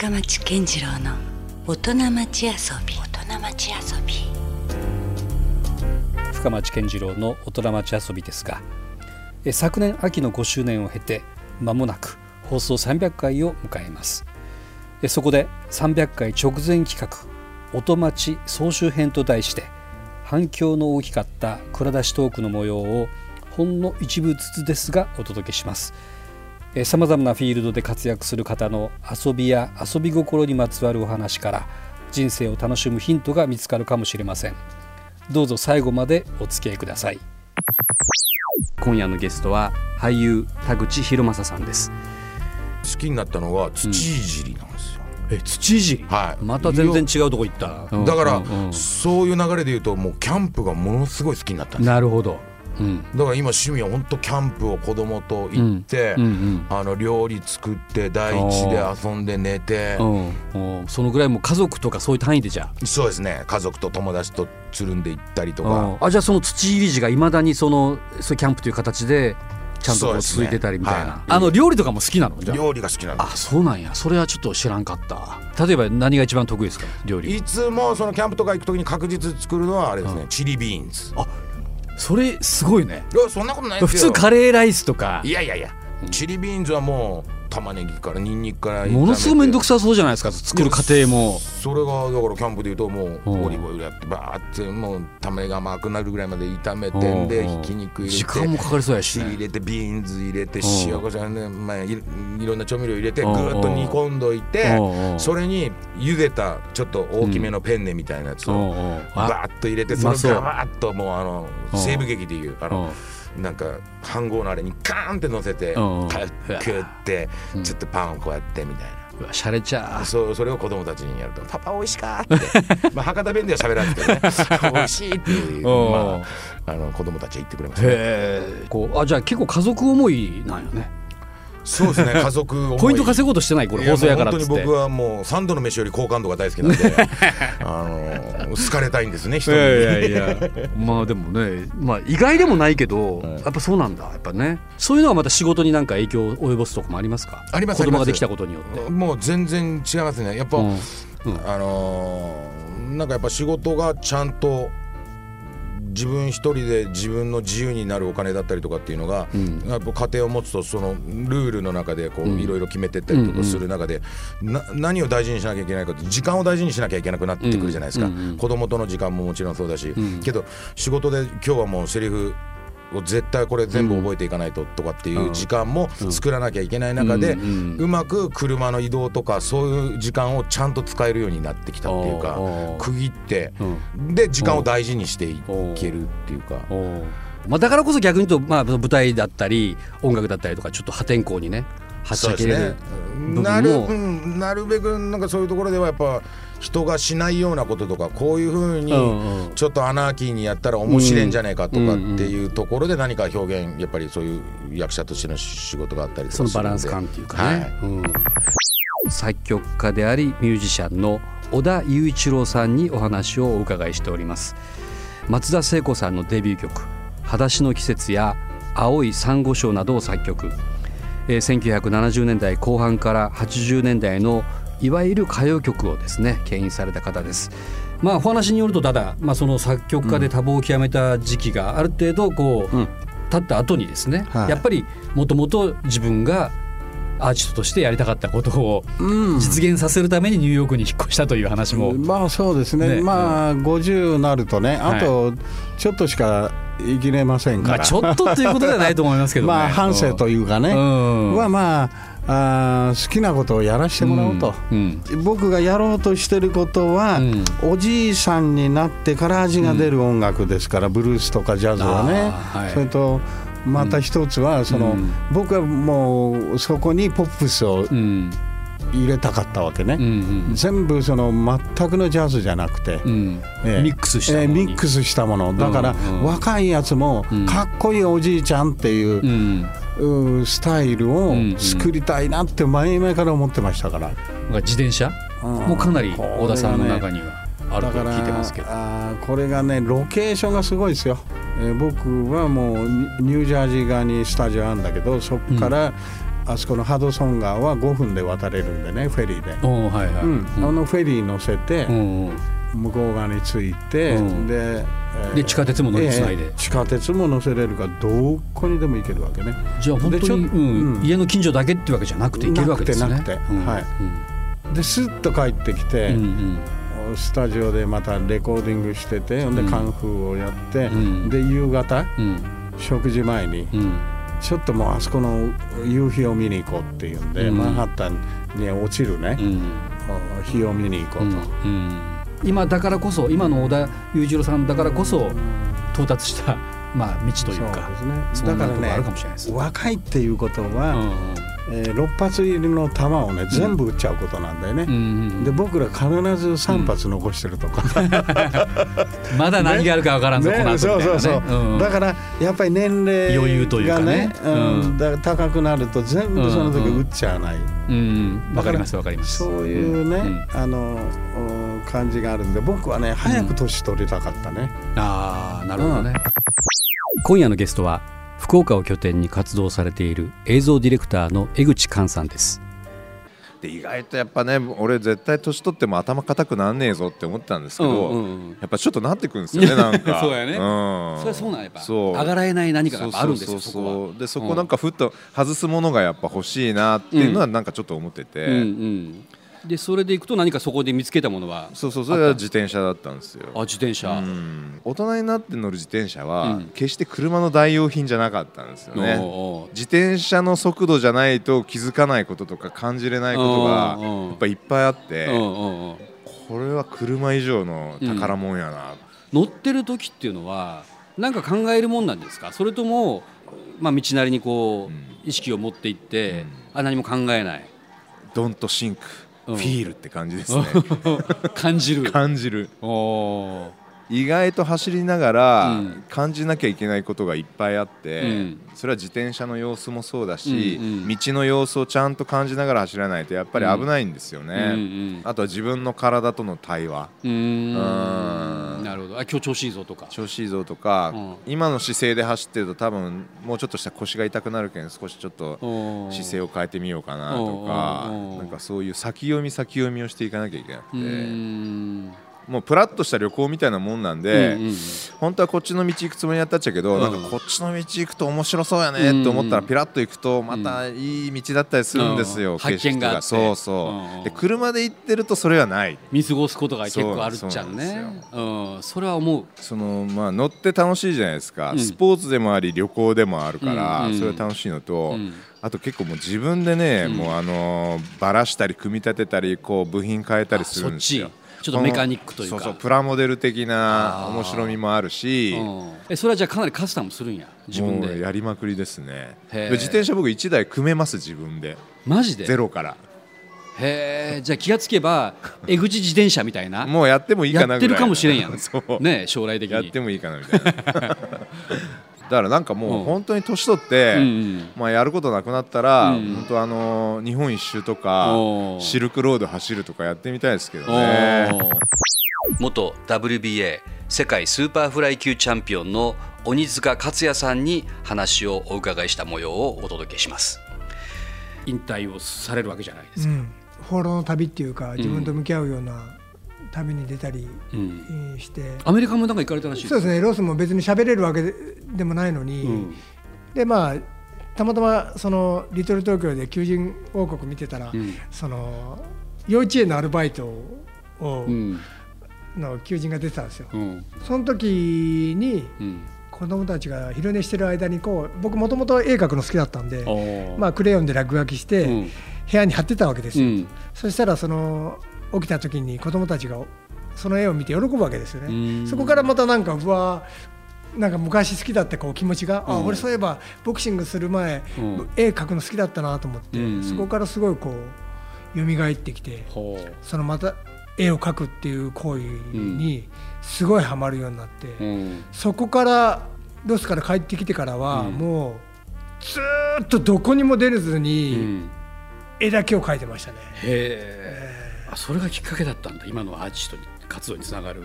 深町健次郎の大人町遊び。大人町遊び。深町健次郎の大人町遊びですがえ昨年秋の5周年を経て間もなく放送300回を迎えます。えそこで300回直前企画「音町総集編」と題して反響の大きかった蔵出しトークの模様をほんの一部ずつですがお届けしますさまざまなフィールドで活躍する方の遊びや遊び心にまつわるお話から人生を楽しむヒントが見つかるかもしれません。どうぞ最後までお付き合いください。今夜のゲストは俳優田口博正さんです。好きになったのは土いじりなんですよ、え土いじりはい。また全然違うとこ行った。だから、うんうん。そういう流れで言うともうキャンプがものすごい好きになったんですよ。なるほどうん。だから今趣味は本当キャンプを子供と行って、うん。うん。あの料理作って大地で遊んで寝て、うんうんそのぐらいもう家族とかそういう単位でじゃそうですね。家族と友達とつるんで行ったりとあ、か、あじゃあその土いり地がいまだにそのそうキャンプという形でちゃんと続いてたりみたいな、はい。あの料理とかも好きなの？じゃあ。料理が好きなんであそうなんや。それはちょっと知らんかった。例えば何が一番得意ですか？料理。すいつもそのキャンプとか行く時に確実作るのはあれですね、うん。チリビーンズそれすごいね。いやそんなことない普通カレーライスとか。いやいやいや、チリビーンズはもう玉ねぎからニンニクからものすごい面倒くささそうじゃないですか作る過程も。それがだからキャンプでいうともうう。んオリーブオイルやってバーってもう玉ねぎが甘くなるぐらいまで炒めてうんでう。んひき肉入れて時間もかかりそうやしチリね入れてビーンズ入れてう。ん塩コショウね、まあ、いいろんな調味料入れてぐう。んーっと煮込んどいてう。んう。んそれに茹でたちょっと大きめのペンネみたいなやつをバーッと入れてそれをガバッともうあのう。ん西部劇でいうあうんのなんか飯盒のあれにカーンって乗せてクってうんちょっとパンをこうやってみたいな。うわしゃれちゃそうそれを子供たちにやると「パパ美味しか?」って。まあ博多弁では喋らんですけどね。美味しいっていう、うん。まあ、あの子供たちは言ってくれました、ね、こうあじゃあ結構家族思いなんよねそうですね 家族ポイント稼ごうとしてないこれ放送やから本当に僕はもう三度の飯より好感度が大好きなんで あの好かれたいんですね人にいやいや。いやまあでもねまあ意外でもないけど、はい。やっぱそうなんだやっぱね。そういうのはまた仕事になんか影響を及ぼすとこもありますか？あります子供ができたことによって、もう全然違いますね。やっぱ、うん。あのーなんかやっぱ仕事がちゃんと自分一人で自分の自由になるお金だったりとかっていうのが、うん。やっぱ家庭を持つとそのルールの中でこううん。いろいろ決めてったりとかする中で、な何を大事にしなきゃいけないかって時間を大事にしなきゃいけなくなってくるじゃないですか、うんうん。うん。子供との時間ももちろんそうだし、うん。けど仕事で今日はもうセリフを絶対これ全部覚えていかないととかっていう時間も作らなきゃいけない中で、うまく車の移動とかそういう時間をちゃんと使えるようになってきたっていうか区切ってうん。で時間を大事にしていけるっていうか。まあ、だからこそ逆に言うと、まあ、舞台だったり音楽だったりとかちょっと破天荒にねはっちゃる部なる,、なるべくなんかそういうところではやっぱ人がしないようなこととかこういうふうにちょっとアナーキーにやったら面白いんじゃないかとかっていうところで何か表現やっぱりそういう役者としての仕事があったりそのバランス感っていうかね、はい。うん。作曲家でありミュージシャンの小田雄一郎さんにお話をお伺いしております。松田聖子さんのデビュー曲「裸足の季節」や「青い珊瑚礁」などを作曲、えー1970年代後半から80年代のいわゆる歌謡曲をですね牽引された方です。まあお話によるとただ、まあ、その作曲家で多忙を極めた時期がある程度こう、うん。経った後にですね、はい。やっぱりもともと自分がアーティストとしてやりたかったことをうん。実現させるためにニューヨークに引っ越したという話も、まあそうですね。ね。まあ50になるとねあとちょっとしか生きれませんから、まあちょっとということではないと思いますけどね。まあ反省というかね、うん。はまああー好きなことをやらせてもらおうと、うん僕がやろうとしてることは、うん。おじいさんになってから味が出る音楽ですから、ブルースとかジャズはね、はい。それとまた一つはその、うん。僕はもうそこにポップスをうん入れたかったわけね、うん全部その全くのジャズじゃなくて、うん。うんええ。ミックスしたものに。ええミックスしたもの。だから、うん。うん若いやつもうん。かっこいいおじいちゃんっていうう、ん。うスタイルをうん作りたいなって前々から思ってましたから、なんか自転車？もかなり小田さんの中にはあると聞いてますけど。あーこれがねロケーションがすごいですよ、えー僕はもうニニュージャージー側にスタジオあるんだけどそこから、あそこのハドソン川は5分で渡れるんでねフェリーで、はいはい、うん。あのフェリー乗せて向こう側に着いて、うんで,、えーで地下鉄も乗りつないで。ええ地下鉄も乗せれるからどこにでも行けるわけね。じゃあ本当に、うんうん。家の近所だけってわけじゃなくて行けるわけですね。なくてなくてうん。はい。でスッと帰ってきて、うんうん。スタジオでまたレコーディングしててでうん。カンフーをやって、うん。で夕方うん。食事前にうんちょっともうあそこの夕日を見に行こうっていうんで、うん。マンハッタンに落ちるね。う、ん。日を見に行こうと、うん。今だからこそ今の小田裕次郎さんだからこそ到達した、まあ、道というかそそうんですね。だからなとこあるかもしれないです。ね若いっていうことうは、んえー6発入りの弾をね全部撃っちゃうことなんだよね、うんうんで僕ら必ず3発残してるとか、まだ何があるかわからんぞ、この後そうそうそう、ん。だからやっぱり年齢余裕というかね。がうん。うん。だから高くなると全部その時撃っちゃわない、うんわかりますわかります。そういうね、んあのお感じがあるんで僕はね早く年取りたかったね、ああなるほどね、今夜のゲストは福岡を拠点に活動されている映像ディレクターの江口寛さんです。で意外とやっぱね俺絶対年取っても頭固くなんねえぞって思ってたんですけど、うんうんうん。やっぱちょっとなってくるんですよね なんか。そうやね。ん。それはそうなんやっぱ。そう。上がらえない何かがあるんですよそこは。でそこなんかふっと外すものがやっぱ欲しいなっていうのはなんかちょっと思ってて、うんうん、でそれでいくと何かそこで見つけたものはそうそうそれは自転車だったんですよ。あ自転車、うん。大人になって乗る自転車は、うん。決して車の代用品じゃなかったんですよね。自転車の速度じゃないと気づかないこととか感じれないことがうんうん。やっぱいっぱいあって、うんうんうん。これは車以上の宝物やな、乗ってる時っていうのは何か考えるもんなんですか？それとも、まあ、道なりにこう、うん。意識を持っていって、うん。あ何も考えない。ドンとシンク、うんフィールって感じですね。感じる。感じる。おー意外と走りながらうん。感じなきゃいけないことがいっぱいあって、うん。それは自転車の様子もそうだし、道の様子をちゃんと感じながら走らないとやっぱり危ないんですよね、あとは自分の体との対話。うーん。うん。なるほど。あ今日調子いいぞとか。調子いいぞとか、うん。今の姿勢で走ってると多分もうちょっとした腰が痛くなるけん少しちょっと姿勢を変えてみようかなとうんかなんかそういう先読み先読みをしていかなきゃいけなくて。んもうプラッとした旅行みたいなもんなんで、うんうん本当はこっちの道行くつもりだったっちゃけど、うん。なんかこっちの道行くと面白そうやねって思ったらうんピラッと行くとまたいい道だったりするんですよ、うん。景色があって。そうそう、うんで車で行ってるとそれはない。見過ごすことが結構あるっちゃうね。うんそれは思う。そのまあ乗って楽しいじゃないですか、うん。スポーツでもあり旅行でもあるから、うんうん。それは楽しいのと、うん。あと結構もう自分でね、うん。もうあのーばらしたり組み立てたりこう部品変えたりするんですよちちょっとメカニックというか。そうそうプラモデル的な面白みもあるし、うん。えそれはじゃあかなりカスタムするんや自分で。やりまくりですね。自転車僕1台組めます自分で。マジで？ゼロから。へえじゃあ気がつけば 江口自転車みたいな。もうやってもいいかなぐらい。やってるかもしれんやん。そう、ね将来的に。やってもいいかなみたいな だからなんかもう本当に年取って、まあ、やることなくなったら、うん。本当あのー日本一周とかシルクロード走るとかやってみたいですけどおねー元 WBA 世界スーパーフライ級チャンピオンの鬼塚克也さんに話をお伺いした模様をお届けします。引退をされるわけじゃないですか、うん、放浪の旅っていうか自分と向き合うような旅に出たりして、アメリカもなんか行かれたらしいそうですねロスも別に喋れるわけででもないのに、うん。でまあたまたまそのリトル東京で求人王国見てたら、うん。その幼稚園のアルバイトを、うん。の求人が出てたんですよ。うん。その時にうん。子供たちが昼寝してる間にこう僕もともと絵描くの好きだったんで、まあ、クレヨンで落書きして、うん。部屋に貼ってたわけですよ。うん。そしたらその起きた時に子供たちがその絵を見て喜ぶわけですようね。ん。そこからまたなんかうわなんか昔好きだったこう気持ちが、あうん。俺そういえばボクシングする前、うん。絵描くの好きだったなと思って、うん。そこからすごいこう蘇ってきてそのまた絵を描くっていう行為にすごいハマるようになって、うん。そこからロスから帰ってきてからは、うん。もうずーっとどこにも出れずうにん。絵だけを描いてましたね。あそれがきっかけだったんだ。今のアーティストに活動につながる。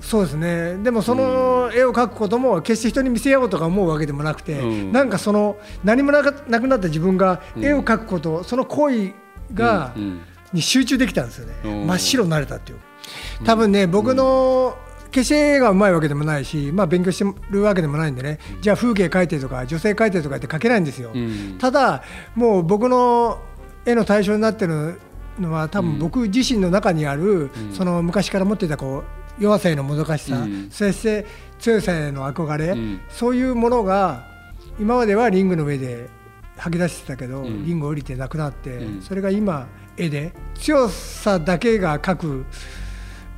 そうですね。でもその絵を描くことも決して人に見せようとか思うわけでもなくて、うん。なんかその何もなくなった自分が絵を描くこと、その行為が、うんうん。に集中できたんですよね、うん真っ白になれたっていう。多分ね僕の決して絵がうまいわけでもないし、まあ、勉強してるわけでもないんでね、じゃあ風景描いてとか女性描いてとかって描けないんですよ、うん。ただもう僕の絵の対象になってるのは多分僕自身の中にある、その昔から持っていたこう弱さへのもどかしさ、うん。そして強さへの憧れ、うん。そういうものが今まではリングの上で吐き出してたけど、ん。リング降りてなくなって、うん。それが今絵で強さだけが描く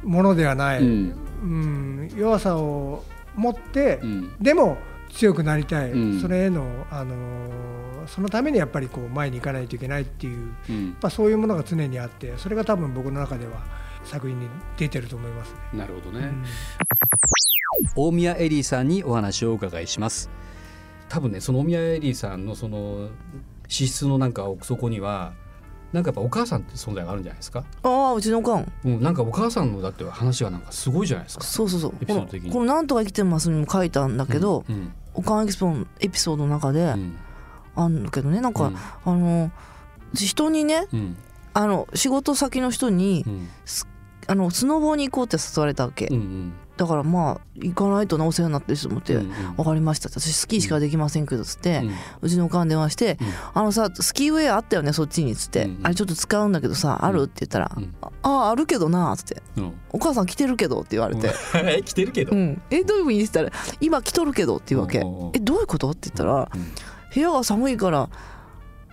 ものではない、ううんん。弱さを持って、うん。でも強くなりたい、うん。それへの、あのーそのためにやっぱりこう前に行かないといけないっていう、やうん。っぱそういうものが常にあってそれが多分僕の中では作品に出てると思いますね。なるほどね、うん。大宮エリーさんにお話をお伺いします。多分ねその大宮エリーさんのその資質のなんか奥底にはなんかやっぱお母さんって存在があるんじゃないですか？ああうちのおかん。うん、なんかお母さんのだって話がなんかすごいじゃないですか。そうそうそう。エピソード的に。この「なんとか生きてます」にも書いたんだけど、うんおかんエピソードエピソードの中でうん。あるんだけどね。なんか、うん。あの人にねうん。あの仕事先の人に、うん。あのスノボに行こうって誘われたわけ、うんうんだからまあ行かないとなお世話になってる人もって、うんうん。分かりました私スキーしかできませんけどつって、ううんちのおかん電話して、うん。あのさスキーウェアあったよねそっちに」っつって、うんうん。あれちょっと使うんだけどさある?」って言ったら「うん。あああるけどな」っつって。うん「お母さん来てるけど」って言われて「え 来てるけど。うん、えどういうふうにって言ったら「今来とるけど」って言うわけ。おうおうおう「えどういうこと?」って言ったらうん「部屋が寒いから、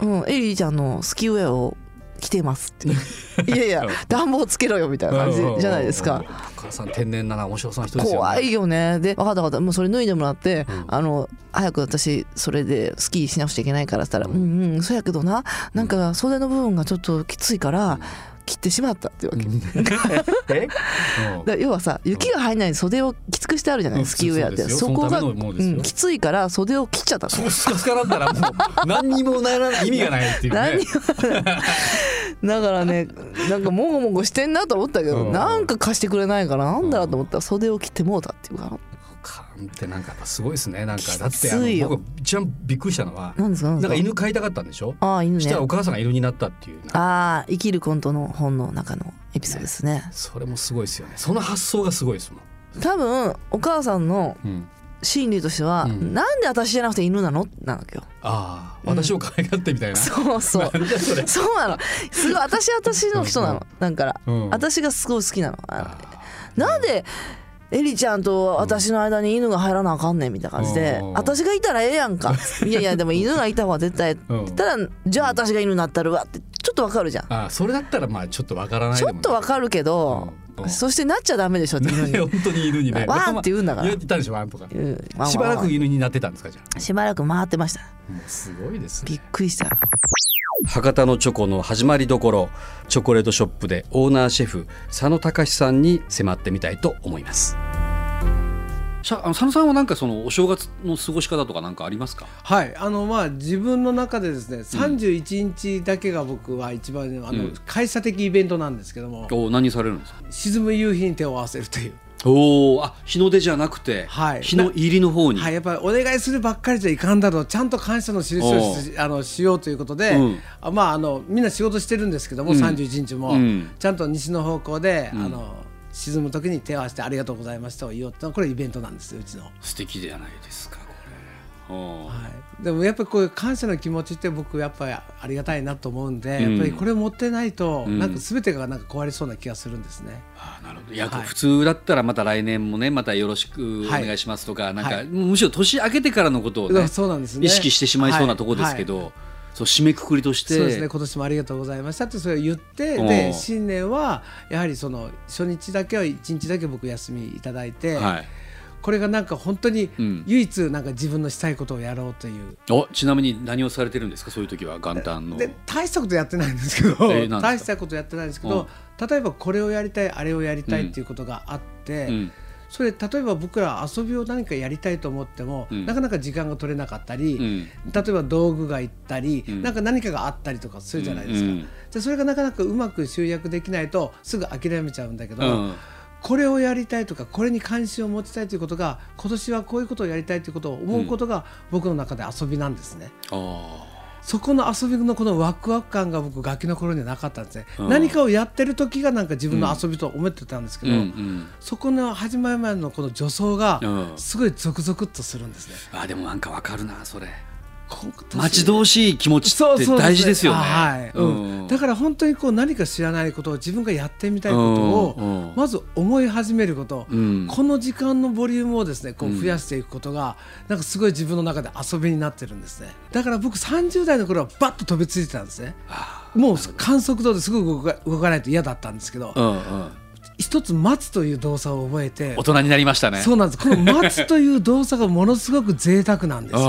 うん、エリーちゃんのスキーウェアを着てます」って「いやいや暖房つけろよ」みたいな感じじゃないですか。お母さん天然なな面白そうな人ですよね。怖いよね。で分かった分かった。もうそれ脱いでもらって、うん。あの早く私それでスキーしなくちゃいけないからっつったら「うん。うんそうやけどな。なんか袖の部分がちょっときついから切ってしまった」っていうわけ、え？だ要はさ雪が入らない袖をきつくしてあるじゃない、うん。スキーウェアって。そこがうんきついから袖を切っちゃったの。そうスカスカだったらもう何にもならない意味がないっていうね。何だからねなんかもごもごしてんなと思ったけど、うん。なんか貸してくれないからなんだろうと思った。ら袖を切ってもうたっていうかってなんかすごいですね。なんかだってきあの僕一番びっくりしたのはなんか犬飼いたかったんでしょ？ああ犬ね。そしたらお母さんが犬になったっていう。ああ生きるコントの本の中のエピソードですね。それもすごいですよね。その発想がすごいですもん。多分お母さんのうん。心理としては、うん。なんで私じゃなくて犬なの？なわけよ。ああ、私を可愛がってみたいな。そうそう。そうなの。すごい私私の人なの。なんから、うん。私がすごい好きなの。あなんでエリちゃんと私の間に犬が入らなあかんねんみたいな感じで、うん。私がいたらええやんか。いやいやでも犬がいた方が絶対、うん。たらじゃあ私が犬になったるわってちょっとわかるじゃん。ああ、それだったらまあちょっとわからないちょっとわかるけど、うん。うんそしてなっちゃダメでしょって犬に。ね、本当に犬にね。ワンって言うんだから。言ったんでしょ、ワンとか。しばらく犬になってたんですか、じゃしばらく回ってました。すごいですね。びっくりした博多のチョコの始まりどころチョコレートショップでオーナーシェフ佐野隆さんに迫ってみたいと思います。さあの佐野さんはなんかそのお正月の過ごし方とかなんかありますか？はい。あのまあ自分の中でですね31日だけが僕は一番あの、うん。会社的イベントなんですけども。お何されるんですか？沈む夕日に手を合わせるというおおあ日の出じゃなくて、はい。日の入りの方に、はい、やっぱりお願いするばっかりじゃいかんだろうちゃんと感謝の印をしあのしようということで、うん。あまああのみんな仕事してるんですけども、うん。31日も、うん。ちゃんと西の方向で、うん。あの沈む時に手を合わせてありがとうございましたを言おうってのはこれイベントなんですようちの。素敵じゃないですかはい、でもやっぱりこういう感謝の気持ちって僕やっぱりありがたいなと思うんで、うん。やっぱりこれ持ってないと、うん。なんか全てがなんか壊れそうな気がするんですね。あーなるほど。いや、はい普通だったらまた来年もねまたよろしくお願いしますとか、なんか、はいむしろ年明けてからのことをねそうなんですね。意識してしまいそうなところですけど、そう締めくくりとして。そうですね。今年もありがとうございましたってそれを言ってで新年はやはりその初日だけは1日だけ僕休みいただいて、はい、これがなんか本当にうん。唯一なんか自分のしたいことをやろうという。おちなみに何をされてるんですか？そういう時は元旦の。で大したことやってないんですけど、えー大したことやってないんですけど、例えばこれをやりたいあれをやりたいっていうことがあって、うん。それ例えば僕ら遊びを何かやりたいと思っても、うん。なかなか時間が取れなかったり、うん。例えば道具がいったり、うん。なんか何かがあったりとかするじゃないですか、うんうん。でそれがなかなかうまく集約できないとすぐ諦めちゃうんだけど、うんこれをやりたいとかこれに関心を持ちたいということが今年はこういうことをやりたいということを思うことが僕の中で遊びなんですね。あそこの遊びのこのワクワク感が僕ガキの頃にはなかったんですね、うん。何かをやってる時がなんか自分の遊びと思ってたんですけーど、うんうん。そこの始まる前のこの助走がうん。すごいゾクゾクっとするんですね。あでもなんかわかるなそれ。こ待ち遠しい気持ちって大事ですよね。はい、うん。だから本当にこう何か知らないことを自分がやってみたいことをまず思い始めること、うん。この時間のボリュームをですねこううん。増やしていくことが、なんかすごい自分の中で遊びになってるんですね。だから僕30代の頃はバッと飛びついてたんですね。もう観測度ですぐ動か動かないと嫌だったんですけど、うんうん一つ待つという動作を覚えて大人になりましたね。そうなんですこの待つという動作がものすごく贅沢なんですよね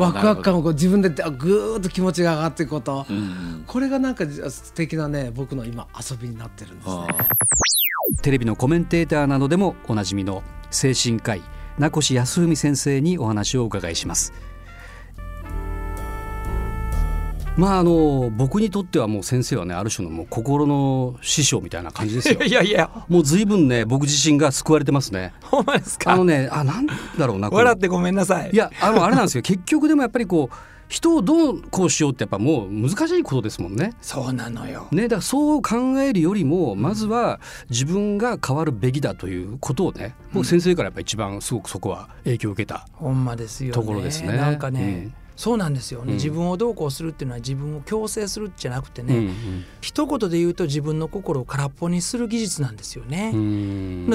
ワクワク感をこう自分であぐーっと気持ちが上がっていくこと、うんこれがなんか素敵なね僕の今遊びになってるんですね。テレビのコメンテーターなどでもおなじみの精神科医名越康文先生にお話をお伺いします。まああの僕にとってはもう先生はねある種のもう心の師匠みたいな感じですよ。いやいや。もう随分ね僕自身が救われてますね。ほんまですか？あのねあなんだろうな笑ってごめんなさい。いやあのあれなんですよ。結局でもやっぱりこう人をどうこうしようってやっぱもう難しいことですもんね。そうなのよ。ね、だからそう考えるよりもまずは自分が変わるべきだということをね僕先生からやっぱ一番すごくそこは影響を受けたほんまですよね。ところですね。なんかね、うんそうなんですよね、うん。自分をどうこうするっていうのは自分を強制するじゃなくてね、うん一言で言うと自分の心を空っぽにする技術なんですよね。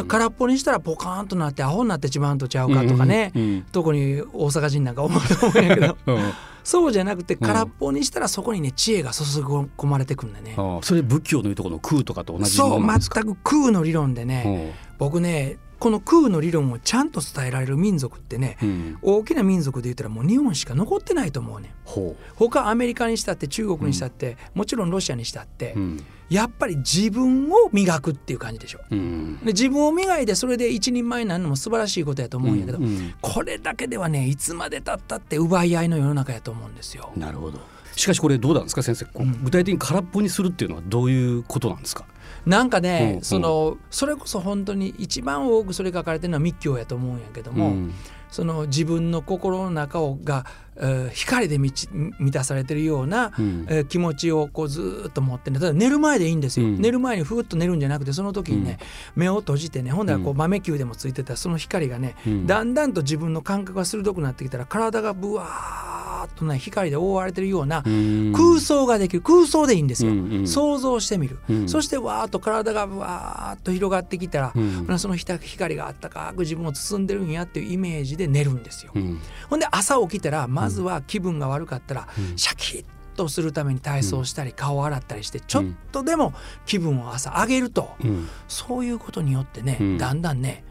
空っぽにしたらポカーンとなってアホになってしまうんとちゃうかとかね、うん。うん特に大阪人なんか思うと思うんやけど。うん。そうじゃなくて空っぽにしたらそこにね知恵が注ぎ込まれてくんだね。ああそれ仏教のいうところの空とかと同じそう全く空の理論でね、僕ねこの空の理論をちゃんと伝えられる民族ってね、うん。大きな民族で言ったらもう日本しか残ってないと思うねん。ほ他アメリカにしたって中国にしたって、もちろんロシアにしたって、ううん。やっぱり自分を磨くっていう感じでしょ。うん。で自分を磨いてそれで一人前になるのも素晴らしいことやと思うんやけど、うん。これだけではねいつまでたったって奪い合いの世の中やと思うんですよ。なるほど。しかしこれどうなんですか先生。具体的に空っぽにするっていうのはどういうことなんですか？なんかね、うんそのそれこそ本当に一番多くそれ書かれてるのは密教やと思うんやけども、うん。その自分の心の中をが、えー光で満ち満たされてるような、うん。えー気持ちをこうずーっと持ってねただ寝る前でいいんですよ、うん。寝る前にふーっと寝るんじゃなくてその時にね、目を閉じてねほんならこう豆球でもついてたその光がね、うん。だんだんと自分の感覚が鋭くなってきたら体がぶわーっとね光で覆われてるようなうん。空想ができる。空想でいいんですよ、うんうん。想像してみる、うん。そしてわーっと体がわーっと広がってきたら、うん。その光があったかく自分を包んでるんやっていうイメージで寝るんですよ、うん。ほんで朝起きたらまずは気分が悪かったらシャキッとするために体操したり顔を洗ったりしてちょっとでも気分を朝上げると。うん。そういうことによってねうん。だんだんね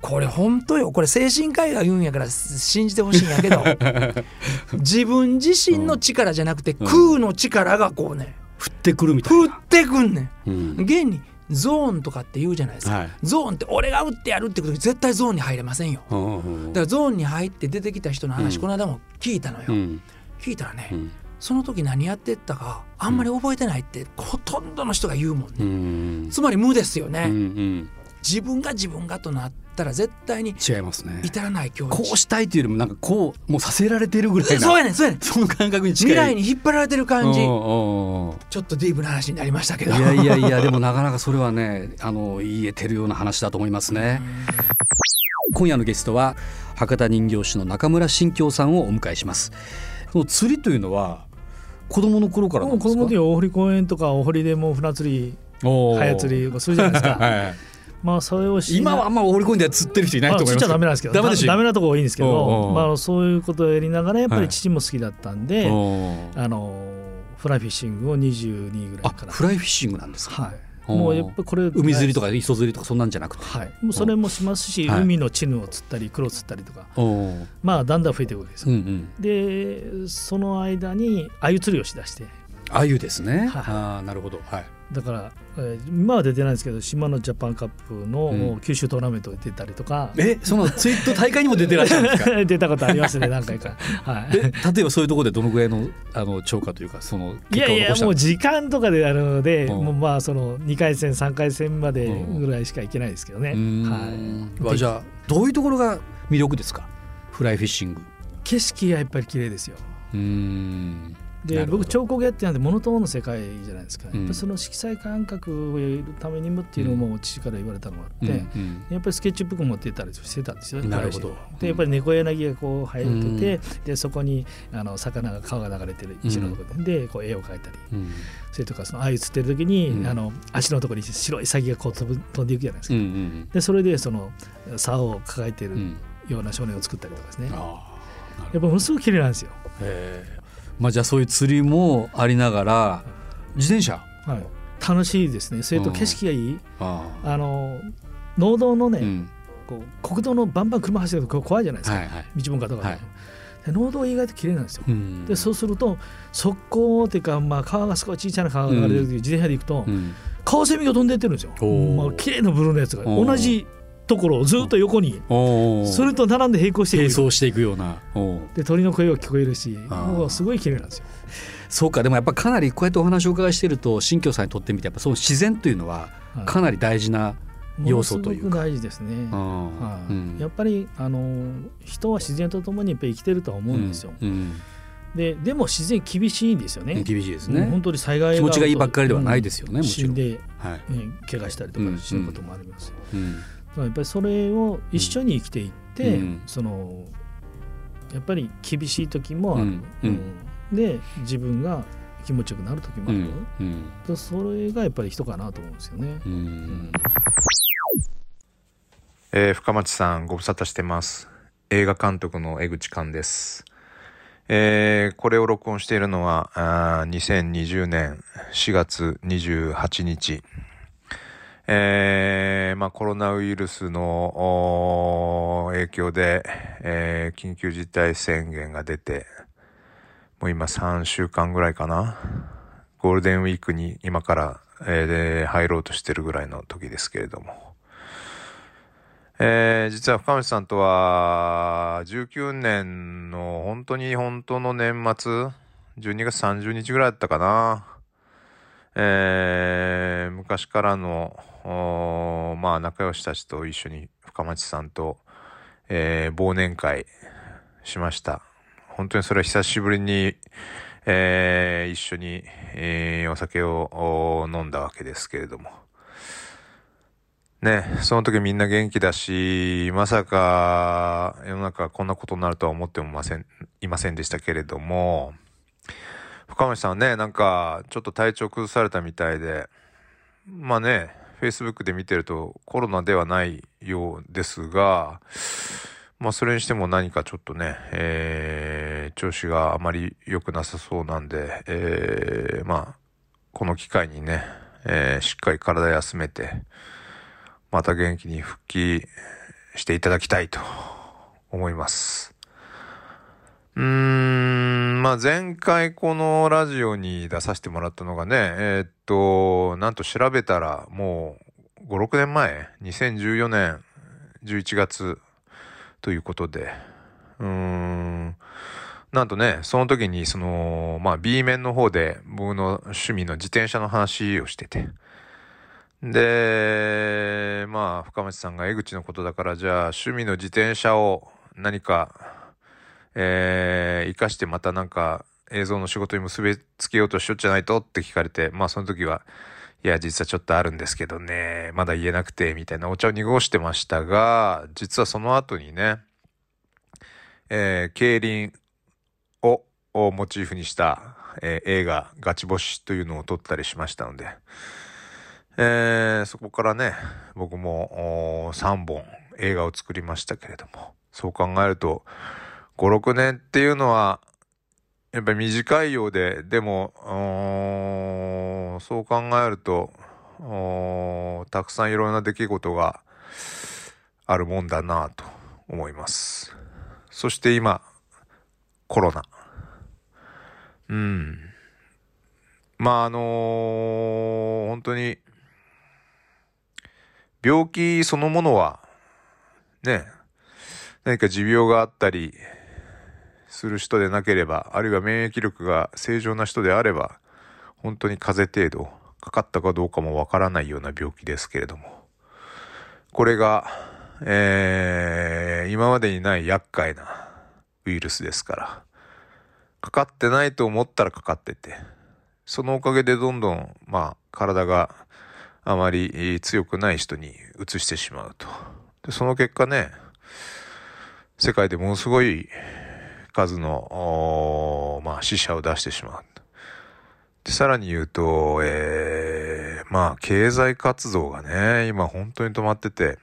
これ本当よ。これ精神科医が言うんやから信じてほしいんやけど。自分自身の力じゃなくて空の力がこうね降ってくるみたい降ってくんねん。うん。現にゾーンとかって言うじゃないですか、はい。ゾーンって俺が打ってやるってことに絶対ゾーンに入れませんよ。うんうんだからゾーンに入って出てきた人の話、うんこの間も聞いたのよ、うん。聞いたらね、うん。その時何やってったかあんまり覚えてないって、ほとんどの人が言うもんね、うん。つまり無ですよね、うんうん。自分が自分がとなったら絶対に違いますね。至らない境地こうしたいというよりもなんかこうもうさせられてるぐらいなそうやねんそうやねん。その感覚に近い。未来に引っ張られてる感じ。ちょっとディープな話になりましたけど。いやいやいやでもなかなかそれはねあの言えてるような話だと思いますね。今夜のゲストは博多人形師の中村新京さんをお迎えします。その釣りというのは子供の頃から子供の時は大堀公園とか大堀でもう船釣り早釣りとかするじゃないですか。はいまあそれを今はあんま放り込んでは釣ってる人いないと思いますまあ釣っちゃダメなんですけど。ダメダメなところ多いんですけどまあそういうことをやりながらやっぱはい。り父も好きだったんで、あのフライフィッシングを22ぐらいから。フライフィッシングなんですかはい。もうやっぱこれ海釣りとか磯釣りとかそんなんじゃなくて。はい。もうそれもしますし、はい。海のチヌを釣ったり黒釣ったりとか。まあだんだん増えていくわけですよ、うんうん。でその間に鮎釣りをしだして。あゆですね。はい。ああなるほど。はい。だから、えー今は出てないですけど島のジャパンカップうん。の九州トーナメントに出たりとか、えそのツイート大会にも出てらっしゃるんですか？出たことありますね何回か。はい。え例えばそういうところでどのぐらいのあの超過というかそのい結やいやもう時間とかであるので、うん。もうまあその2回戦3回戦までぐらいしか行けないですけどね、うーん。はい、わじゃあどういうところが魅力ですか？フライフィッシング。景色がやっぱり綺麗ですよ。うーん。なで僕彫刻やってなんでモノトーンの世界じゃないですか、うん。その色彩感覚を得るためにもっていうのも父から言われたのがあって、うんうん。やっぱりスケッチブック持ってったりしてたんですよ。なるほど。でやっぱり猫柳がこう生えてて、でそこにあの魚が川が流れてる石のところで,、でこう絵を描いたり。うん。それとかその鮎釣ってる時に、うん。あの足のところに白い鷺がこう飛ぶ飛んでいくじゃないですか、でそれでその竿を抱えてるうんような少年を作ったりとかですね、ああやっぱものすごく綺麗なん。ですよ。へえまあじゃあそういう釣りもありながら自転車？はい、楽しいですね。それと景色がいい、ああ。の農道のね、あうん。こう国道のバンバン車走ると怖いじゃないですか、はいはい。道分かとかで,、はい。で農道は意外と綺麗なんですよ、うん。でそうすると側溝っていうか、まあ、川がすごい小さな川が流れてる時、自転車で行くと、うん。カワセミが飛んでってるんですよ、まあ綺麗なブルーのやつが。同じところをずっと横にそれと並んで並行していく。並走していくような。で鳥の声が聞こえるしもうすごい綺麗なんですよ。そうかでもやっぱかなりこうやってお話をお伺いしていると新居さんにとってみてやっぱその自然というのははい。かなり大事な要素というか。ものすごく大事ですね、あはい。ーうん。やっぱりあの人は自然とともにやっぱり生きてるとは思うんですよ、うん。ででも自然厳しいんですよね、うん厳しいですね。うん本当に災害気持ちがいいばっかりではないですよねうんもちろん。死んで、はい。ね、怪我したりとか死ぬこともあります、うん。だからやっぱりそれを一緒に生きていって、うん。そのやっぱり厳しい時もある、うん。うん。うん。で自分が気持ちよくなる時もある、うん。うん。でそれがやっぱり人かなと思うんですよね。うん。えー深町さんご無沙汰してます。映画監督の江口寛です。えーこれを録音しているのはあー2020年4月28日えーまあ、コロナウイルスの影響で、えー緊急事態宣言が出てもう今3週間ぐらいかなゴールデンウィークに今から、えーで入ろうとしてるぐらいの時ですけれどもえー実は深町さんとは、19年の本当に本当の年末、12月30日ぐらいだったかな。えー昔からの、まあ仲良したちと一緒に深町さんと、えー忘年会しました。本当にそれは久しぶりに、えー一緒に、えーお酒を飲んだわけですけれども。ね、その時みんな元気だし、まさか世の中こんなことになるとは思ってもません、いませんでしたけれども、深町さんはね、なんかちょっと体調崩されたみたいで、まあね、Facebook で見てるとコロナではないようですが、まあそれにしても何かちょっとね、えー調子があまり良くなさそうなんで、えーまあ、この機会にね、えーしっかり体休めて、また元気に復帰していただきたいと思います。まあ前回このラジオに出させてもらったのがね、えーっと、なんと調べたらもう5、6年前、2014年11月ということで、うーん、なんとね、その時にその、まあ B 面の方で僕の趣味の自転車の話をしてて、で、まあ、深町さんが江口のことだから、じゃあ、趣味の自転車を何か、えー、活かしてまたなんか、映像の仕事に結びつけようとしよっじゃないとって聞かれて、まあ、その時は、いや、実はちょっとあるんですけどね、まだ言えなくて、みたいなお茶を濁してましたが、実はその後にね、えー、競輪をモチーフにした、えー映画、ガチ星というのを撮ったりしましたので、えーそこからね、僕も3本映画を作りましたけれども、そう考えると、5、6年っていうのは、やっぱり短いようで、でも、そう考えると、たくさんいろんな出来事があるもんだなと思います。そして今、コロナ。うん。まああのー本当に病気そのものはね何か持病があったりする人でなければあるいは免疫力が正常な人であれば本当に風邪程度かかったかどうかもわからないような病気ですけれどもこれが、えー今までにない厄介なウイルスですからかかってないと思ったらかかっててそのおかげでどんどん、まあ、体があまり強くない人に移してしまうと。でその結果ね、世界でものすごい数の、まあ、死者を出してしまう。で、さらに言うと、えー、まあ、経済活動がね、今本当に止まってて、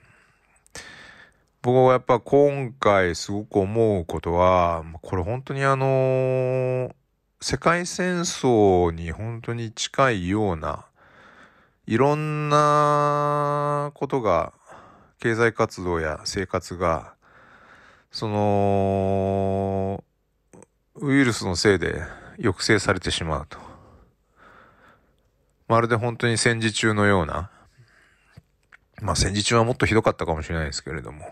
僕はやっぱ今回すごく思うことは、これ本当にあのー世界戦争に本当に近いようないろんなことが経済活動や生活がそのウイルスのせいで抑制されてしまうと。まるで本当に戦時中のような。まあ戦時中はもっとひどかったかもしれないですけれども。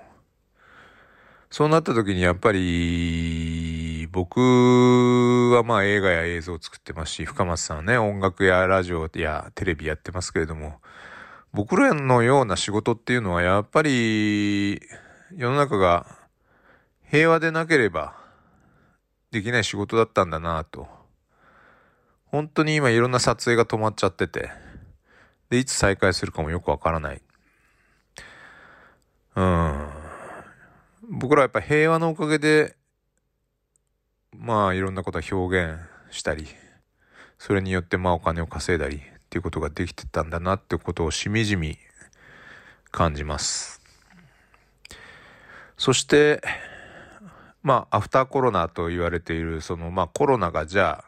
そうなった時にやっぱり僕はまあ映画や映像を作ってますし深松さんはね音楽やラジオやテレビやってますけれども僕らのような仕事っていうのはやっぱり世の中が平和でなければできない仕事だったんだなと。本当に今いろんな撮影が止まっちゃってて。でいつ再開するかもよくわからない。うん。僕らはやっぱ平和のおかげでまあいろんなことを表現したりそれによってまあお金を稼いだりっていうことができてたんだなってことをしみじみ感じます。そしてまあアフターコロナと言われているそのまあコロナがじゃ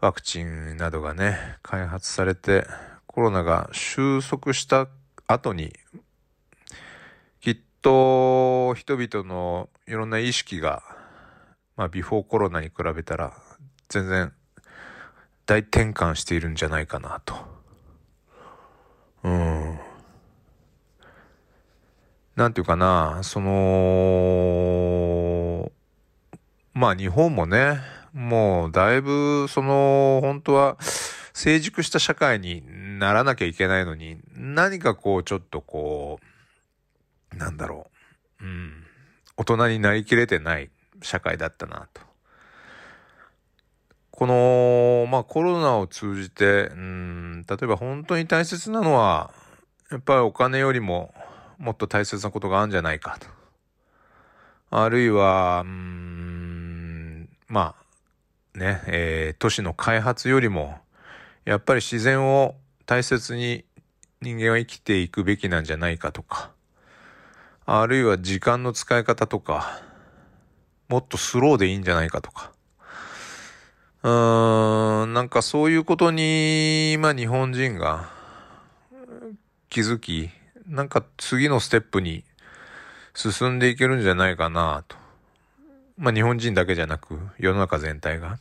あワクチンなどがね開発されてコロナが収束した後にきっと人々のいろんな意識がまあビフォーコロナに比べたら全然大転換しているんじゃないかなと。うん。なんていうかな、その、まあ日本もね、もうだいぶその本当は成熟した社会にならなきゃいけないのに、何かこうちょっとこう、なんだろう、うん、大人になりきれてない社会だったなと。この、まあコロナを通じて、うん、例えば本当に大切なのは、やっぱりお金よりももっと大切なことがあるんじゃないかと。あるいは、うん、まあ、ね、えー都市の開発よりも、やっぱり自然を大切に人間は生きていくべきなんじゃないかとか、あるいは時間の使い方とか、もっとスローでいいんじゃないかとか。うーん、なんかそういうことに、まあ日本人が気づき、なんか次のステップに進んでいけるんじゃないかなと。まあ日本人だけじゃなく世の中全体が。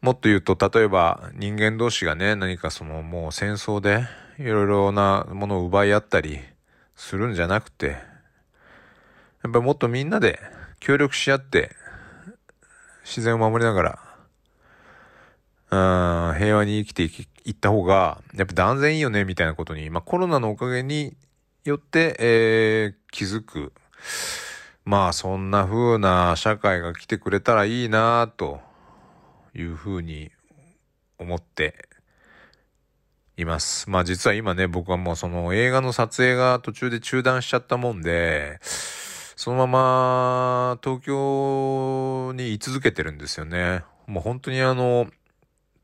もっと言うと、例えば人間同士がね、何かそのもう戦争でいろいろなものを奪い合ったりするんじゃなくて、やっぱりもっとみんなで協力し合って自然を守りながら、うん、平和に生きていきいった方が、やっぱ断然いいよね、みたいなことに、まあコロナのおかげによって、えー気づく。まあそんな風な社会が来てくれたらいいなというふうに思っています。まあ実は今ね、僕はもうその映画の撮影が途中で中断しちゃったもんで、そのまま東京に居続けてるんですよね。もう本当にあの、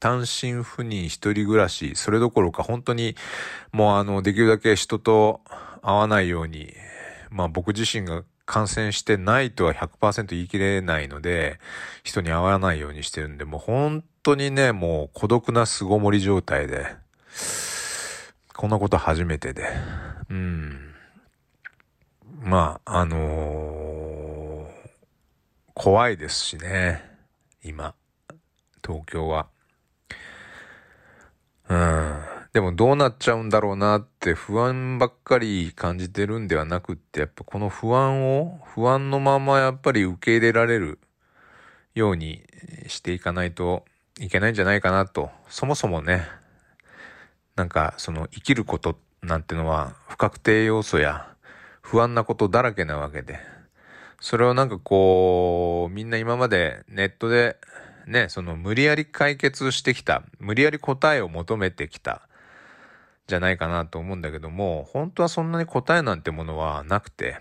単身赴任一人暮らし、それどころか本当にもうあの、できるだけ人と会わないように、まあ僕自身が感染してないとは100%言い切れないので、人に会わないようにしてるんで、もう本当にね、もう孤独な巣ごもり状態で、こんなこと初めてで、うん。まあ、あのー怖いですしね、今、東京は。うん。でもどうなっちゃうんだろうなって不安ばっかり感じてるんではなくって、やっぱこの不安を、不安のままやっぱり受け入れられるようにしていかないといけないんじゃないかなと。そもそもね、なんかその生きることなんてのは不確定要素や不安なことだらけなわけで、それをなんかこう、みんな今までネットでね、その無理やり解決してきた、無理やり答えを求めてきた、じゃないかなと思うんだけども、本当はそんなに答えなんてものはなくて、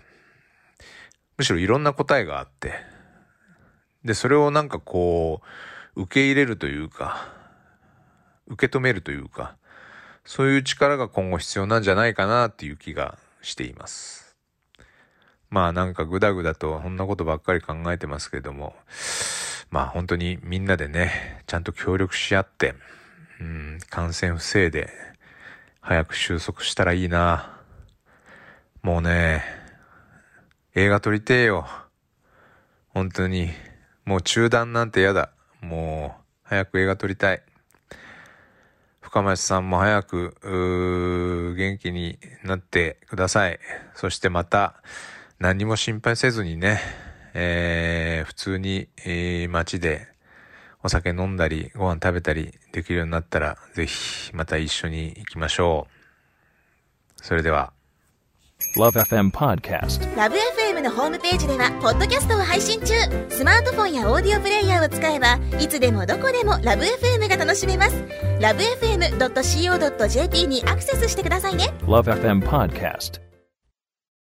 むしろいろんな答えがあって、で、それをなんかこう、受け入れるというか、受け止めるというか、そういう力が今後必要なんじゃないかなっていう気がしています。まあなんかぐだぐだとそんなことばっかり考えてますけれども、まあ本当にみんなでね、ちゃんと協力し合って、うん、感染防いで、早く収束したらいいな。もうね、映画撮りてえよ。本当に。もう中断なんて嫌だ。もう、早く映画撮りたい。深町さんも早く、元気になってください。そしてまた、何も心配せずにね、えー普通に、えー街でお酒飲んだり、ご飯食べたりできるようになったら、ぜひまた一緒に行きましょう。それでは。LoveFM Podcast. ラブ f m のホームページではポッドキャストを配信中スマートフォンやオーディオプレイヤーを使えばいつでもどこでもラブ f m が楽しめますラブ FM.co.jp にアクセスしてくださいね LoveFM Podcast.